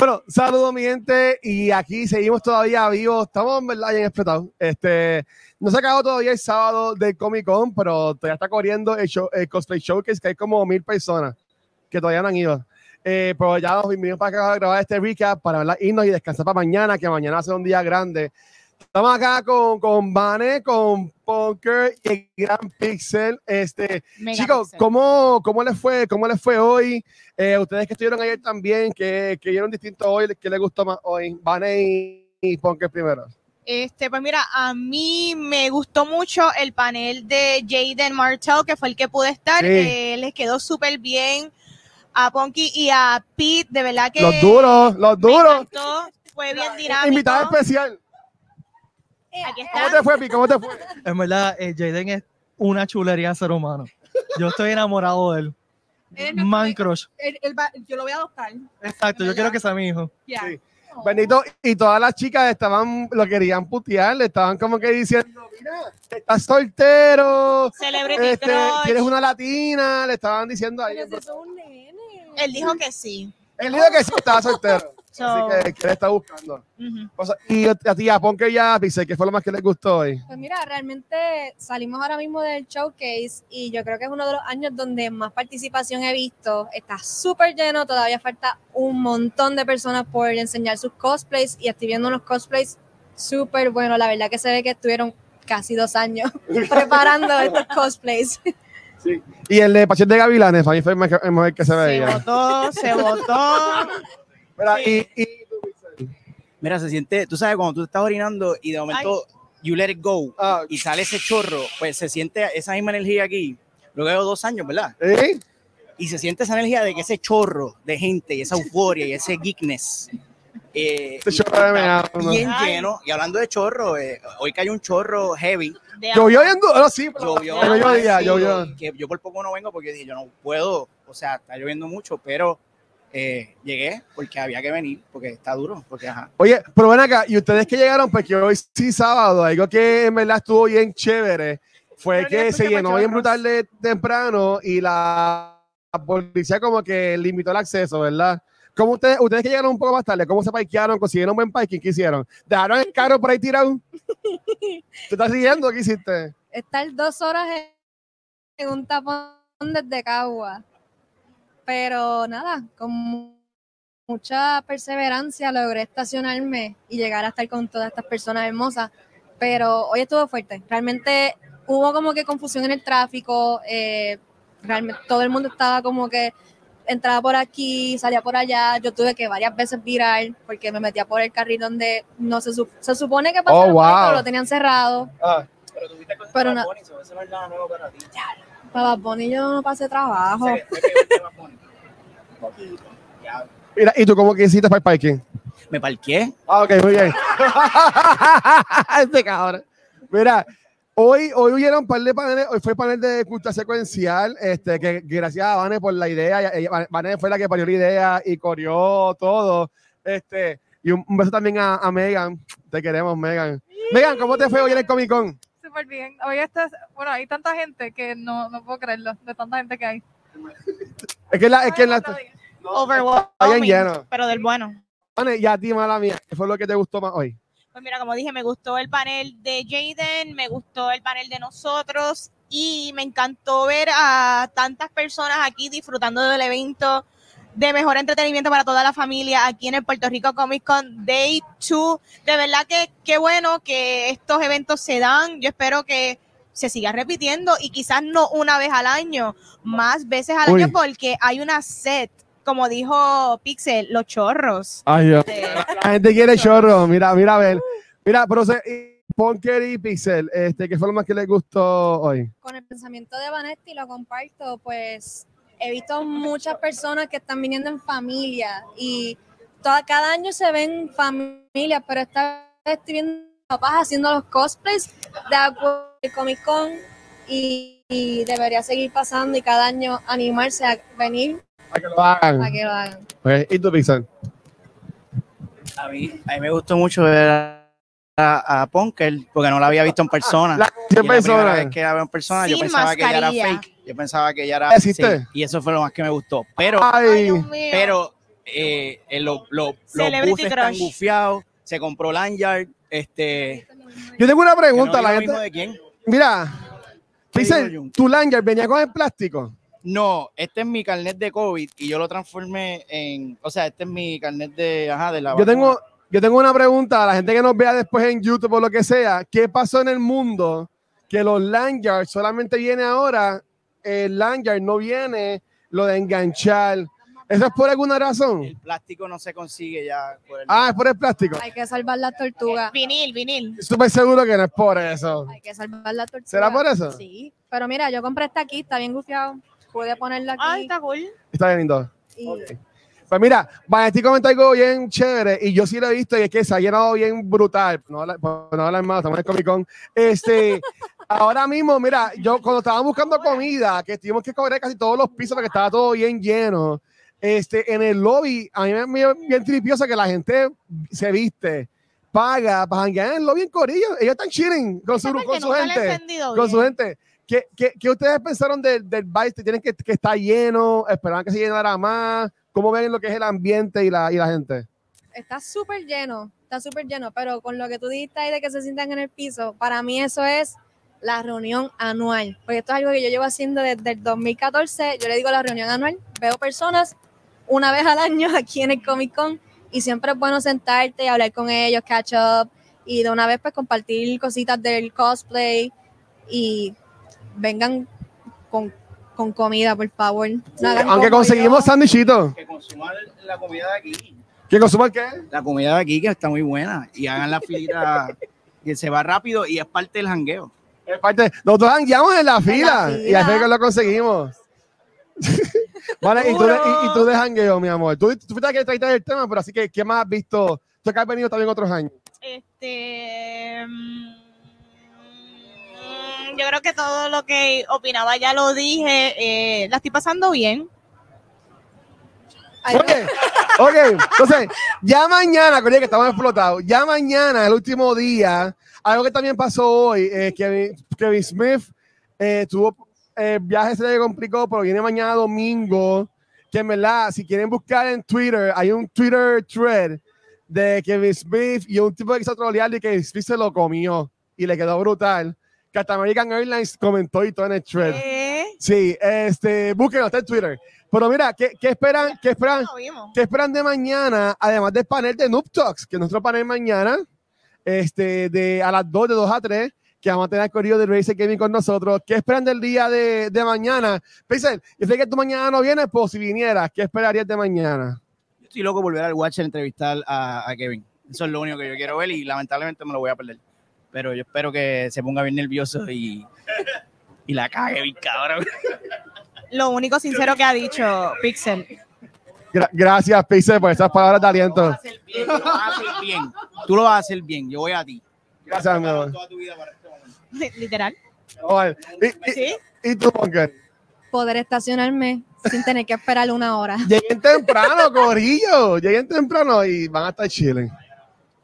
Bueno, saludos mi gente y aquí seguimos todavía vivos, estamos en verdad bien explotados. Este, no se acabó todavía el sábado del Comic Con, pero todavía está corriendo el, show, el Cosplay Showcase, que hay como mil personas que todavía no han ido. Eh, pero ya nos vinimos para acá a grabar este recap para ¿verdad? irnos y descansar para mañana, que mañana va a ser un día grande. Estamos acá con, con Vane, con Punker y el Gran Pixel. Este, chicos, ¿cómo, ¿cómo les fue? ¿Cómo les fue hoy? Eh, ustedes que estuvieron ayer también, que, que vieron distinto hoy, ¿qué les gustó más hoy? Vane y, y Punker primero. Este, pues mira, a mí me gustó mucho el panel de Jaden Martell, que fue el que pude estar. Sí. Eh, les quedó súper bien a Ponky y a Pete, de verdad que Los duros, los me duros. encantó, fue bien dinámico. Invitado especial. Aquí ¿Cómo te fue, Pi? ¿Cómo te fue? En verdad, eh, Jaden es una chulería de ser humano. Yo estoy enamorado de él. Man crush. Él- él va- yo lo voy a adoptar. Exacto, yo quiero que sea mi hijo. Ya. Sí. Benito, y todas las chicas estaban, lo querían putear, le estaban como que diciendo, mira, estás soltero, Celebrity este, crush. tienes una latina, le estaban diciendo ahí. Pero ese es un nene. Él dijo que sí. Él dijo que sí estaba soltero, So, así que, que él está buscando. ujú. O sea, y a ti, a Ponke ya, Pixel, ¿qué fue lo más que les gustó hoy? Pues mira, realmente salimos ahora mismo del showcase y yo creo que es uno de los años donde más participación he visto. Está súper lleno, todavía falta un montón de personas por enseñar sus cosplays y estoy viendo unos cosplays súper buenos. La verdad que se ve que estuvieron casi dos años preparando estos cosplays. Y el de Pasión de Gavilanes, para mí fue el mejor, que se Se veía. votó, se votó. Mira, y, y Pixel. Mira, se siente, tú sabes, cuando tú estás orinando y de momento you let it go Ah, y sale ese chorro, pues se siente esa misma energía aquí. Luego de dos años, ¿verdad? ¿eh? Y se siente esa energía de que ese chorro de gente y esa euforia y ese geekness. eh, Este chorro de bien Ay. lleno. Y hablando de chorro, eh, hoy cayó un chorro heavy. Llovió bien duro, sí, pero Llovió. pero sí, llovió. Que yo por poco no vengo porque dije, yo no puedo. O sea, está lloviendo mucho, pero eh, llegué porque había que venir, porque está duro. Porque, ajá. Oye, pero ven acá, y ustedes que llegaron, porque hoy sí sábado, algo que en verdad estuvo bien chévere, fue Pero que se llenó bien brutal de temprano y la, la policía como que limitó el acceso, ¿verdad? ¿Cómo ustedes, ustedes que llegaron un poco más tarde, cómo se parquearon, consiguieron buen parking, qué hicieron? ¿Dejaron el carro por ahí tirado? ¿Te estás riendo? ¿Qué hiciste? Estar dos horas en, en un tapón desde Cagua. Pero nada, con mu- mucha perseverancia logré estacionarme y llegar a estar con todas estas personas hermosas. Pero hoy estuvo fuerte. Realmente hubo como que confusión en el tráfico. eh, realmente todo el mundo estaba como que entraba por aquí, salía por allá. Yo tuve que varias veces virar porque me metía por el carril donde no se, su- se supone que pasaba, Oh, wow. lo tenían cerrado. Ah, Pero tuviste Pero no- eso no es nada nuevo para ti. Para Bad Bunny yo no pasé trabajo. Bunny. Un poquito. Ya. mira, ¿y tú cómo que hiciste para el parking? Me parqué. Ah, ok, muy bien. este cabrón. Mira, hoy, hoy hubieron un par de paneles, hoy fue el panel de cultura secuencial, este, que gracias a Vane por la idea, Vane fue la que parió la idea y corrió todo, este, y un, un beso también a, a Megan, te queremos Megan. Megan, ¿cómo te fue hoy en el Comic Con? Súper bien. Hoy este es- bueno, hay tanta gente que no, no puedo creerlo, de tanta gente que hay. Es que la, es que la, Está bien. Overwhelming, lleno. pero del bueno. Y a ti, mala mía, ¿qué fue lo que te gustó más hoy? Pues mira, como dije, me gustó el panel de Jaden, me gustó el panel de nosotros y me encantó ver a tantas personas aquí disfrutando del evento de mejor entretenimiento para toda la familia aquí en el Puerto Rico Comic Con Day 2. De verdad que qué bueno que estos eventos se dan. Yo espero que se siga repitiendo y quizás no una vez al año, más veces al Uy. año porque hay una set, como dijo Pixel, los chorros. Ay, Dios. La gente quiere chorro, mira, mira, a ver. Mira, pero se, y Ponker y Pixel, este, ¿qué fue lo más que les gustó hoy? con el pensamiento de Vanetti lo comparto, pues he visto muchas personas que están viniendo en familia y toda, cada año se ven familias, pero esta vez estoy viendo papás haciendo los cosplays de acuerdo Comic Con y, y debería seguir pasando y cada año animarse a venir Para que lo hagan. a que lo hagan. Ok, ¿Y tú, Pixel? A mí, a mí me gustó mucho ver a, a, Punker porque no la había visto en persona. La Y canción la primera persona. vez que la veo en persona, yo pensaba que ella era fake. Yo pensaba que ella era. ¿Ah, ¿Existe? sí, y eso fue lo más que me gustó. Pero, Ay, pero eh, eh, lo- lo- los buses están gufiados. Se compró Lanyard. Este. yo tengo una no pregunta. digo la gente, mismo de quién. mira, ¿Qué digo Pixel, yo? tu Lanyard venía con el plástico. No, este es mi carnet de COVID y yo lo transformé en. O sea, este es mi carnet de. Ajá, de la. Yo vacuna. tengo, yo tengo una pregunta a la gente que nos vea después en YouTube o lo que sea. ¿Qué pasó en el mundo que los lanyards solamente viene ahora? El lanyard no viene lo de enganchar. ¿Eso es por alguna razón? El plástico no se consigue ya. Por el- Ah, es por el plástico. Hay que salvar las tortugas. Vinil, vinil. Súper seguro que no es por eso. Hay que salvar las tortugas. ¿Será por eso? Sí. Pero mira, yo compré esta aquí, está bien gufiado. Pude ponerla aquí. Ay, está cool. Está bien lindo. y- Pues mira, Vanetti comentó algo bien chévere y yo sí lo he visto y es que se ha llenado bien brutal. No, habla- pues, no más, estamos en el Comic Con. Este, ahora mismo, mira, yo cuando estaba buscando comida, que tuvimos que cobrar casi todos los pisos porque estaba todo bien lleno, este, en el lobby, a mí me dio bien tripioso que la gente se viste, paga para janguear en el lobby en Corillo. Ellos están chilling con su, con su gente con su gente. ¿Qué, qué, qué ustedes pensaron del, del vice? ¿Tienen que, que está lleno? ¿Esperaban que se llenara más? ¿Cómo ven lo que es el ambiente y la, y la gente? Está súper lleno, está súper lleno, pero con lo que tú dijiste ahí de que se sientan en el piso, para mí eso es la reunión anual, porque esto es algo que yo llevo haciendo desde el 2014, yo le digo la reunión anual, veo personas una vez al año aquí en el Comic Con y siempre es bueno sentarte y hablar con ellos, catch up y de una vez pues compartir cositas del cosplay y vengan con, con comida, por favor. No hagan Aunque conseguimos sándwichitos. Que consuman la comida de aquí. ¿Que consuman qué? La comida de aquí que está muy buena. Y hagan la filita que se va rápido y es parte del jangueo. Es parte- Nosotros jangueamos en la fila y fila. al fin que lo conseguimos. vale, y tú, de, y, y tú de jangueo, mi amor. Tú, tú fuiste la que traíste el tema, pero así que, ¿qué más has visto? Tú que has venido también otros años. Este. mm, Yo creo que todo lo que opinaba ya lo dije. eh, la estoy pasando bien. Ok, ok. Entonces, ya mañana, que estamos explotados, ya mañana, el último día, algo que también pasó hoy, eh, Kevin, Kevin Smith eh, tuvo eh, viaje, se le complicó, pero viene mañana domingo, que en verdad, si quieren buscar en Twitter, hay un Twitter thread de Kevin Smith y un tipo que quiso trolear y que Smith se lo comió y le quedó brutal, que hasta American Airlines comentó y todo en el thread. Eh, Sí, este, búsquenlo, está en Twitter. Pero mira, ¿qué, qué esperan? ¿Qué esperan? ¿Qué esperan de mañana? Además del panel de Noob Talks, que es nuestro panel mañana, este, de a las 2, de 2 a 3, que vamos a tener el corrido de Racer Gaming con nosotros. ¿Qué esperan del día de, de mañana? Pixel, yo sé que tú mañana no vienes, pues si vinieras, ¿qué esperarías de mañana? Yo estoy loco por volver al Watcher a entrevistar a, a Kevin. Eso es lo único que yo quiero ver y lamentablemente me lo voy a perder. Pero yo espero que se ponga bien nervioso y, y la cague bien cabrón. Lo único sincero que ha dicho Pixel. Gra- gracias, Pixel, por esas palabras de Tú lo aliento. vas a hacer bien, tú lo vas a hacer bien. Tú lo vas a hacer bien. Yo voy a ti. Gracias, mi amor. Este. Literal. ¿Y, y, Sí. y tú, Bunker? poder estacionarme sin tener que esperar una hora. Lleguen temprano, Corillo. Lleguen temprano y van a estar chilling.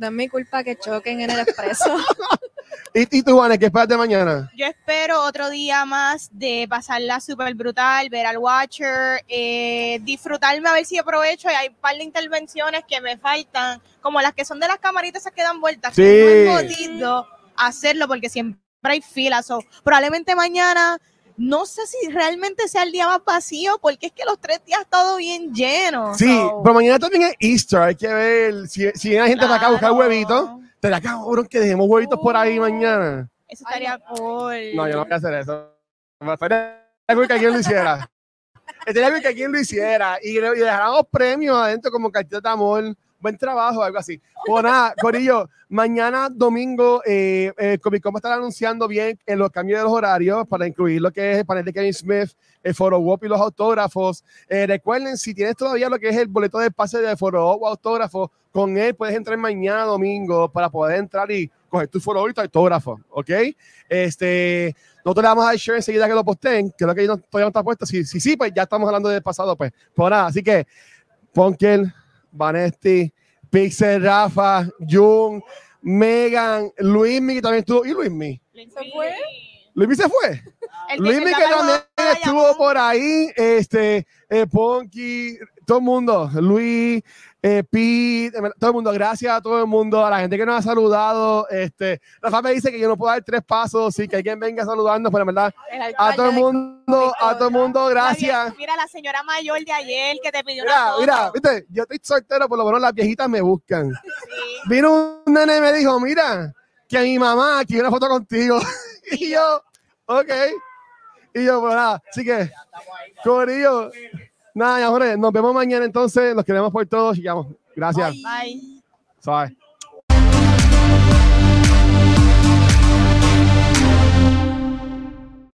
No es mi culpa que choquen en el expreso. ¿Y, y tú, Juanes, qué esperas de mañana? Yo espero otro día más de pasarla súper brutal, ver al Watcher, eh, disfrutarme a ver si aprovecho. Y hay un par de intervenciones que me faltan, como las que son de las camaritas esas que dan vueltas. Sí. Que no he podido hacerlo porque siempre hay filas. o probablemente mañana, no sé si realmente sea el día más vacío, porque es que los tres días todo bien lleno. Sí, so, pero mañana también es Easter. Hay que ver si, si viene gente para acá a buscar claro. huevitos. Te da cabrón que dejemos huevitos por ahí mañana. Eso estaría cool. No, yo no voy a hacer eso. Me estaría cool que alguien lo hiciera. Estaría cool que alguien lo hiciera. Y, le- y dejáramos premios adentro como cartitas de amor buen trabajo, algo así. Pues nada, Corillo, mañana domingo, eh, eh, Comic Con va a estar anunciando bien en los cambios de los horarios para incluir lo que es el panel de Kevin Smith, el Foro Wop y los autógrafos. Eh, recuerden, si tienes todavía lo que es el boleto de pase de Foro Wop o autógrafo, con él puedes entrar mañana domingo para poder entrar y coger tu Foro y tu autógrafo, ¿ok? Este, nosotros le vamos a share enseguida que lo posteen, lo que todavía no está puesto. Si sí, sí, pues ya estamos hablando del pasado, pues. Pues nada, así que Ponkel, Vanesti, Pixel, Rafa, Jun, Megan, Luismi, que también estuvo. ¿Y Luismi? ¿Se fue? ¿Luismi se fue? El Luismi, que también estuvo por ahí. Este, eh, Ponky, todo el mundo. Luis, eh, Pete, todo el mundo. Gracias a todo el mundo, a la gente que nos ha saludado. Este, Rafa me dice que yo no puedo dar tres pasos, sí, que alguien venga saludando, pero en verdad, a todo el mundo, a todo el mundo, gracias. Mira, la señora mayor de ayer que te pidió una Mira, foto. mira, viste, yo estoy soltero, por lo menos las viejitas me buscan. Vino un nene y me dijo, mira, que mi mamá quiere una foto contigo. y yo, ok. Y yo, pues nada, así que, Corillo, nada, ya, Jorge, nos vemos mañana entonces, los queremos por todos y vamos. Gracias. Bye. Suave.